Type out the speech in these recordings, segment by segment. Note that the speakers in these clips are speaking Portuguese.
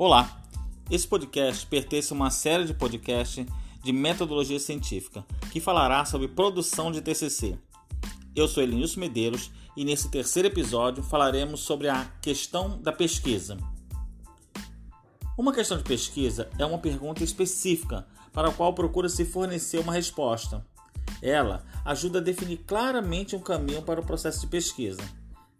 Olá, esse podcast pertence a uma série de podcasts de metodologia científica que falará sobre produção de TCC. Eu sou Elinilson Medeiros e nesse terceiro episódio falaremos sobre a questão da pesquisa. Uma questão de pesquisa é uma pergunta específica para a qual procura-se fornecer uma resposta. Ela ajuda a definir claramente um caminho para o processo de pesquisa.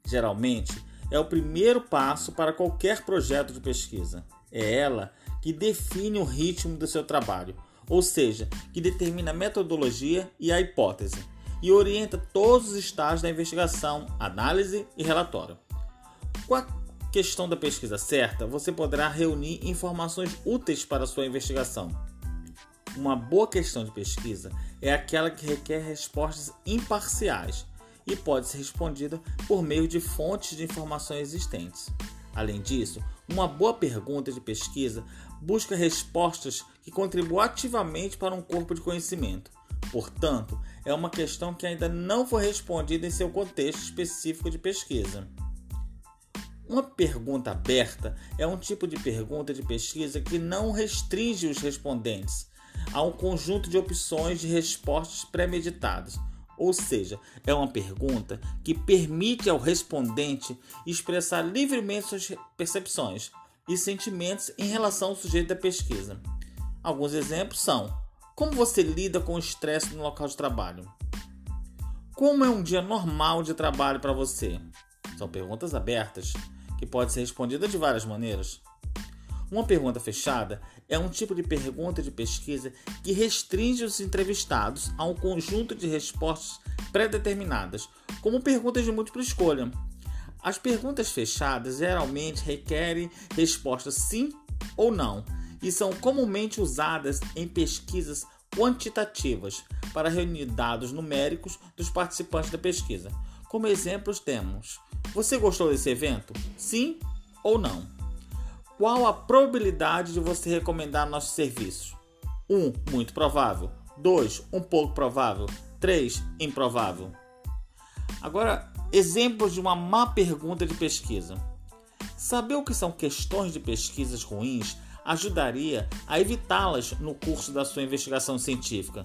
Geralmente, é o primeiro passo para qualquer projeto de pesquisa. É ela que define o ritmo do seu trabalho, ou seja, que determina a metodologia e a hipótese, e orienta todos os estágios da investigação, análise e relatório. Com a questão da pesquisa certa, você poderá reunir informações úteis para a sua investigação. Uma boa questão de pesquisa é aquela que requer respostas imparciais e pode ser respondida por meio de fontes de informações existentes. Além disso, uma boa pergunta de pesquisa busca respostas que contribuam ativamente para um corpo de conhecimento. Portanto, é uma questão que ainda não foi respondida em seu contexto específico de pesquisa. Uma pergunta aberta é um tipo de pergunta de pesquisa que não restringe os respondentes a um conjunto de opções de respostas pré-meditadas, ou seja, é uma pergunta que permite ao respondente expressar livremente suas percepções e sentimentos em relação ao sujeito da pesquisa. Alguns exemplos são: como você lida com o estresse no local de trabalho? Como é um dia normal de trabalho para você? São perguntas abertas que podem ser respondidas de várias maneiras. Uma pergunta fechada é um tipo de pergunta de pesquisa que restringe os entrevistados a um conjunto de respostas pré-determinadas, como perguntas de múltipla escolha. As perguntas fechadas geralmente requerem respostas sim ou não e são comumente usadas em pesquisas quantitativas para reunir dados numéricos dos participantes da pesquisa. Como exemplos temos: Você gostou desse evento? Sim ou não? Qual a probabilidade de você recomendar nossos serviços? 1. Um, muito provável. 2. Um pouco provável. 3. Improvável. Agora, exemplos de uma má pergunta de pesquisa. Saber o que são questões de pesquisas ruins ajudaria a evitá-las no curso da sua investigação científica.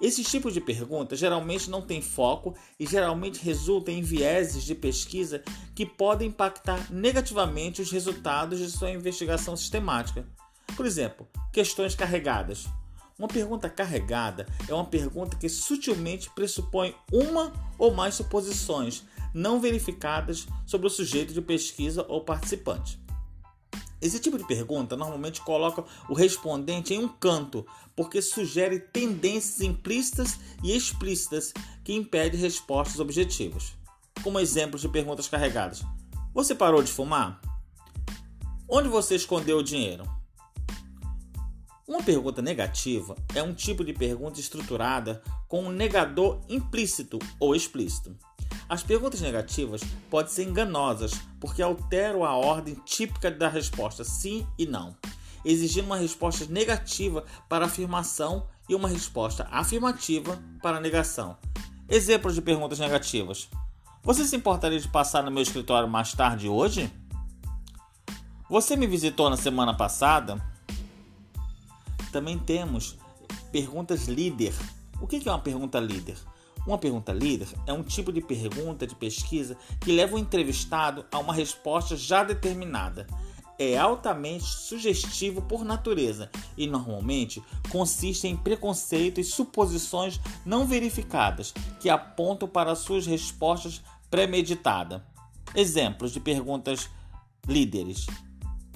Esses tipos de perguntas geralmente não têm foco e geralmente resultam em vieses de pesquisa que podem impactar negativamente os resultados de sua investigação sistemática. Por exemplo, questões carregadas. Uma pergunta carregada é uma pergunta que sutilmente pressupõe uma ou mais suposições não verificadas sobre o sujeito de pesquisa ou participante. Esse tipo de pergunta normalmente coloca o respondente em um canto, porque sugere tendências implícitas e explícitas que impedem respostas objetivas. Como exemplos de perguntas carregadas: Você parou de fumar? Onde você escondeu o dinheiro? Uma pergunta negativa é um tipo de pergunta estruturada com um negador implícito ou explícito. As perguntas negativas podem ser enganosas porque alteram a ordem típica da resposta sim e não, exigindo uma resposta negativa para afirmação e uma resposta afirmativa para negação. Exemplos de perguntas negativas: Você se importaria de passar no meu escritório mais tarde hoje? Você me visitou na semana passada? Também temos perguntas líder. O que é uma pergunta líder? Uma pergunta líder é um tipo de pergunta de pesquisa que leva o entrevistado a uma resposta já determinada. É altamente sugestivo por natureza e normalmente consiste em preconceitos e suposições não verificadas que apontam para suas respostas premeditadas. Exemplos de perguntas líderes.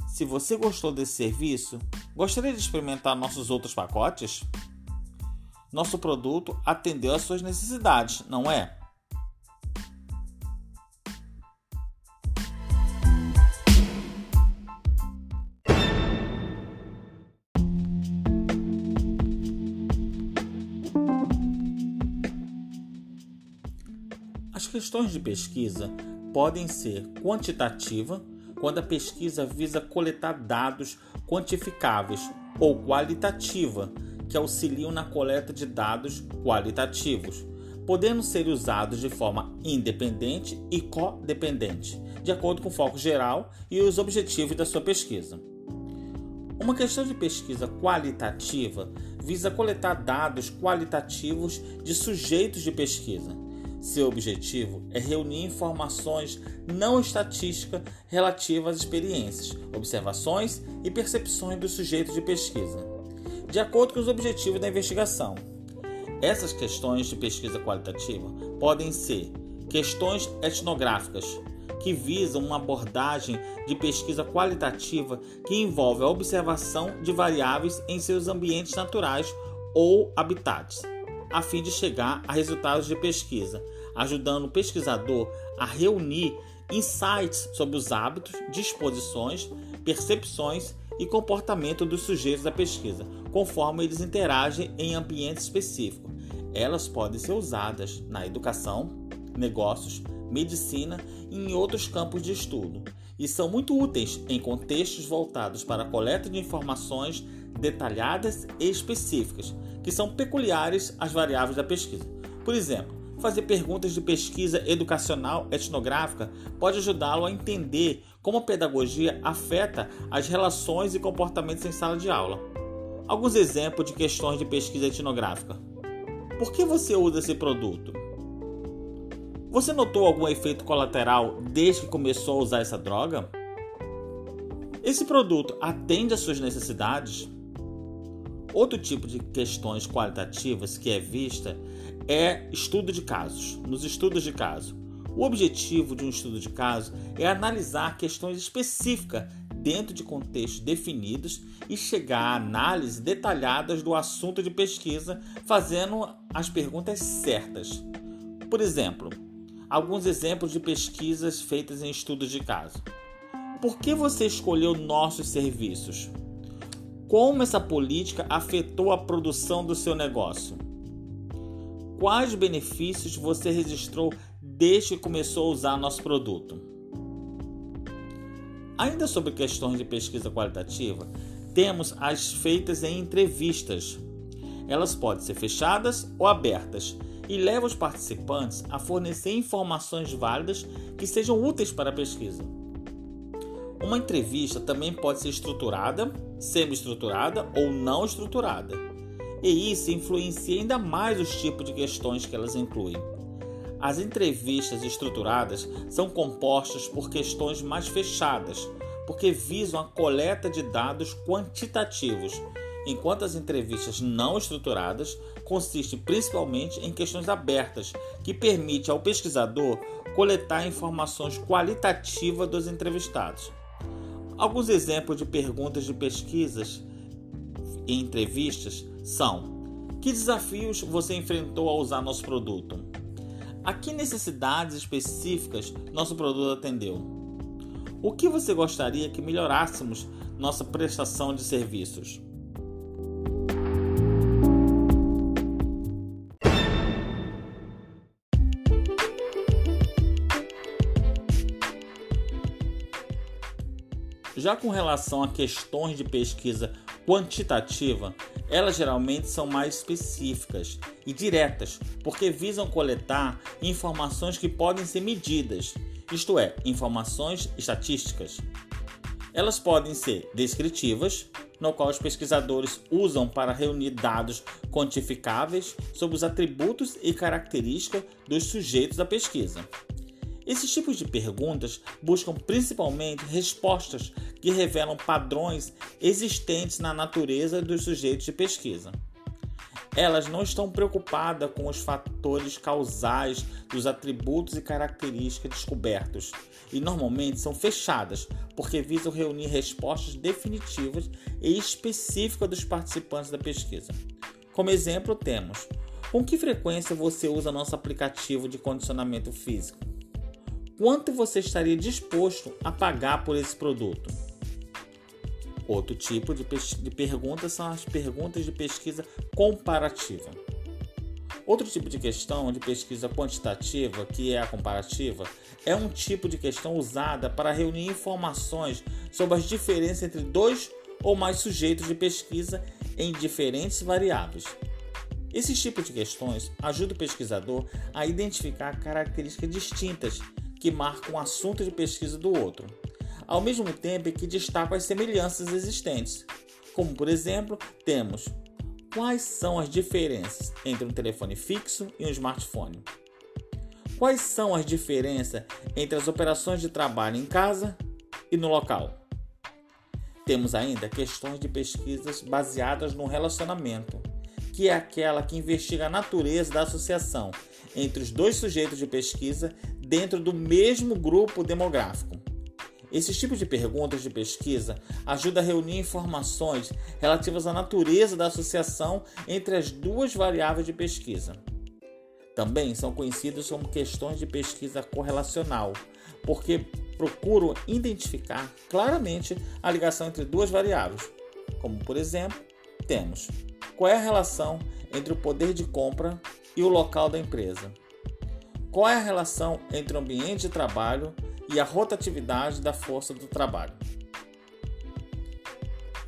Se você gostou desse serviço, gostaria de experimentar nossos outros pacotes? Nosso produto atendeu às suas necessidades, não é? As questões de pesquisa podem ser quantitativa, quando a pesquisa visa coletar dados quantificáveis, ou qualitativa, que auxiliam na coleta de dados qualitativos, podendo ser usados de forma independente e codependente, de acordo com o foco geral e os objetivos da sua pesquisa. Uma questão de pesquisa qualitativa visa coletar dados qualitativos de sujeitos de pesquisa. Seu objetivo é reunir informações não estatísticas relativas às experiências, observações e percepções dos sujeitos de pesquisa, de acordo com os objetivos da investigação. Essas questões de pesquisa qualitativa podem ser questões etnográficas, que visam uma abordagem de pesquisa qualitativa que envolve a observação de variáveis em seus ambientes naturais ou habitats, a fim de chegar a resultados de pesquisa, ajudando o pesquisador a reunir insights sobre os hábitos, disposições, percepções e comportamento dos sujeitos da pesquisa, conforme eles interagem em ambientes específicos. Elas podem ser usadas na educação, negócios, medicina e em outros campos de estudo, e são muito úteis em contextos voltados para a coleta de informações detalhadas e específicas, que são peculiares às variáveis da pesquisa. Por exemplo, fazer perguntas de pesquisa educacional etnográfica pode ajudá-lo a entender como a pedagogia afeta as relações e comportamentos em sala de aula. Alguns exemplos de questões de pesquisa etnográfica. Por que você usa esse produto? Você notou algum efeito colateral desde que começou a usar essa droga? Esse produto atende às suas necessidades? Outro tipo de questões qualitativas que é vista é estudo de casos. Nos estudos de caso, o objetivo de um estudo de caso é analisar questões específicas dentro de contextos definidos e chegar a análises detalhadas do assunto de pesquisa, fazendo as perguntas certas. Por exemplo, alguns exemplos de pesquisas feitas em estudos de caso. Por que você escolheu nossos serviços? Como essa política afetou a produção do seu negócio? Quais benefícios você registrou desde que começou a usar nosso produto? Ainda sobre questões de pesquisa qualitativa, temos as feitas em entrevistas. Elas podem ser fechadas ou abertas e leva os participantes a fornecer informações válidas que sejam úteis para a pesquisa. Uma entrevista também pode ser estruturada, semi-estruturada ou não estruturada, e isso influencia ainda mais os tipos de questões que elas incluem. As entrevistas estruturadas são compostas por questões mais fechadas, porque visam a coleta de dados quantitativos enquanto as entrevistas não estruturadas consistem principalmente em questões abertas, que permite ao pesquisador coletar informações qualitativas dos entrevistados. Alguns exemplos de perguntas de pesquisas e entrevistas são: que desafios você enfrentou ao usar nosso produto? A que necessidades específicas nosso produto atendeu? O que você gostaria que melhorássemos nossa prestação de serviços? Já com relação a questões de pesquisa quantitativa, elas geralmente são mais específicas e diretas, porque visam coletar informações que podem ser medidas, isto é, informações estatísticas. Elas podem ser descritivas, no qual os pesquisadores usam para reunir dados quantificáveis sobre os atributos e características dos sujeitos da pesquisa. Esses tipos de perguntas buscam principalmente respostas que revelam padrões existentes na natureza dos sujeitos de pesquisa. Elas não estão preocupadas com os fatores causais dos atributos e características descobertos e normalmente são fechadas porque visam reunir respostas definitivas e específicas dos participantes da pesquisa. Como exemplo, temos: com que frequência você usa nosso aplicativo de condicionamento físico? Quanto você estaria disposto a pagar por esse produto? Outro tipo de, de perguntas são as perguntas de pesquisa comparativa. Outro tipo de questão de pesquisa quantitativa, que é a comparativa, é um tipo de questão usada para reunir informações sobre as diferenças entre dois ou mais sujeitos de pesquisa em diferentes variáveis. Esse tipo de questões ajuda o pesquisador a identificar características distintas que marcam um assunto de pesquisa do outro, ao mesmo tempo que destacam as semelhanças existentes. Como, por exemplo, temos quais são as diferenças entre um telefone fixo e um smartphone? Quais são as diferenças entre as operações de trabalho em casa e no local? Temos ainda questões de pesquisas baseadas no relacionamento, que é aquela que investiga a natureza da associação entre os dois sujeitos de pesquisa dentro do mesmo grupo demográfico. Esses tipos de perguntas de pesquisa ajudam a reunir informações relativas à natureza da associação entre as duas variáveis de pesquisa. Também são conhecidos como questões de pesquisa correlacional, porque procuram identificar claramente a ligação entre duas variáveis, como por exemplo, temos qual é a relação entre o poder de compra e o local da empresa? Qual é a relação entre o ambiente de trabalho e a rotatividade da força do trabalho?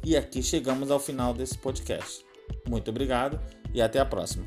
E aqui chegamos ao final desse podcast. Muito obrigado e até a próxima.